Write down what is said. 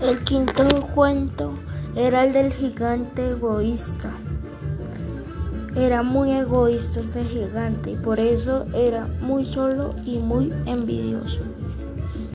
El quinto cuento era el del gigante egoísta. Era muy egoísta este gigante y por eso era muy solo y muy envidioso.